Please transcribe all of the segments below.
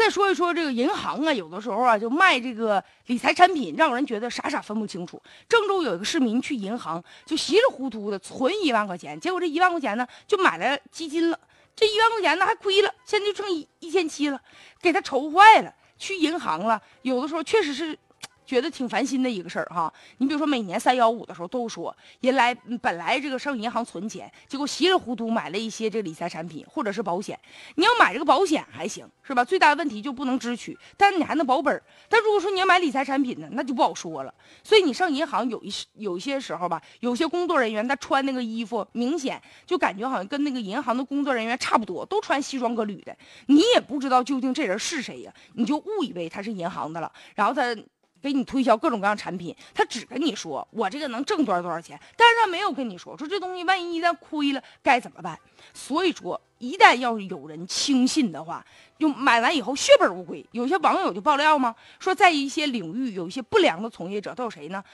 再说一说这个银行啊，有的时候啊就卖这个理财产品，让人觉得傻傻分不清楚。郑州有一个市民去银行就稀里糊涂的存一万块钱，结果这一万块钱呢就买了基金了，这一万块钱呢还亏了，现在就剩一一千七了，给他愁坏了。去银行了，有的时候确实是。觉得挺烦心的一个事儿哈，你比如说每年三幺五的时候都说人来本来这个上银行存钱，结果稀里糊涂买了一些这理财产品或者是保险。你要买这个保险还行是吧？最大的问题就不能支取，但你还能保本儿。但如果说你要买理财产品呢，那就不好说了。所以你上银行有一有些时候吧，有些工作人员他穿那个衣服，明显就感觉好像跟那个银行的工作人员差不多，都穿西装革履的，你也不知道究竟这人是谁呀，你就误以为他是银行的了，然后他。给你推销各种各样产品，他只跟你说我这个能挣多少多少钱，但是他没有跟你说说这东西万一一旦亏了该怎么办。所以说，一旦要是有人轻信的话，就买完以后血本无归。有些网友就爆料吗？说在一些领域有一些不良的从业者都有谁呢？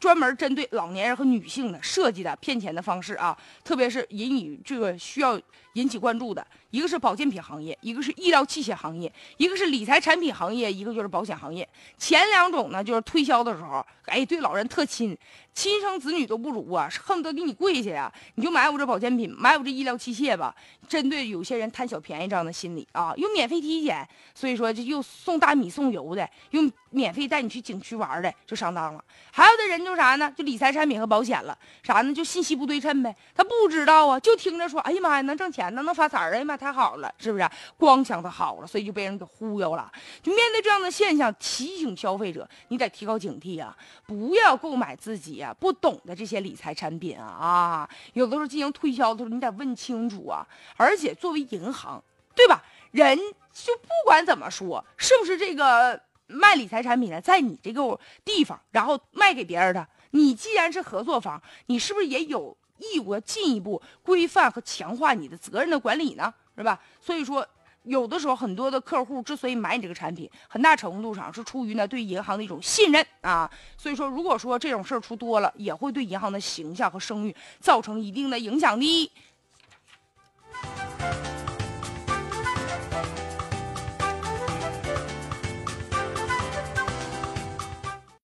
专门针对老年人和女性的设计的骗钱的方式啊，特别是引以这个需要引起关注的，一个是保健品行业，一个是医疗器械行业，一个是理财产品行业，一个就是保险行业。前两种呢，就是推销的时候，哎，对老人特亲。亲生子女都不如啊，恨不得给你跪下呀！你就买我这保健品，买我这医疗器械吧。针对有些人贪小便宜这样的心理啊，又免费体检，所以说这又送大米送油的，又免费带你去景区玩的，就上当了。还有的人就啥呢？就理财产品和保险了，啥呢？就信息不对称呗。他不知道啊，就听着说，哎呀妈呀，能挣钱呢，能发财儿，哎呀妈，太好了，是不是？光想他好了，所以就被人给忽悠了。就面对这样的现象，提醒消费者，你得提高警惕呀，不要购买自己。不懂的这些理财产品啊啊，有的时候进行推销的时候，你得问清楚啊。而且作为银行，对吧？人就不管怎么说，是不是这个卖理财产品的在你这个地方，然后卖给别人的，你既然是合作方，你是不是也有义务进一步规范和强化你的责任的管理呢？是吧？所以说。有的时候，很多的客户之所以买你这个产品，很大程度上是出于呢对银行的一种信任啊。所以说，如果说这种事儿出多了，也会对银行的形象和声誉造成一定的影响力。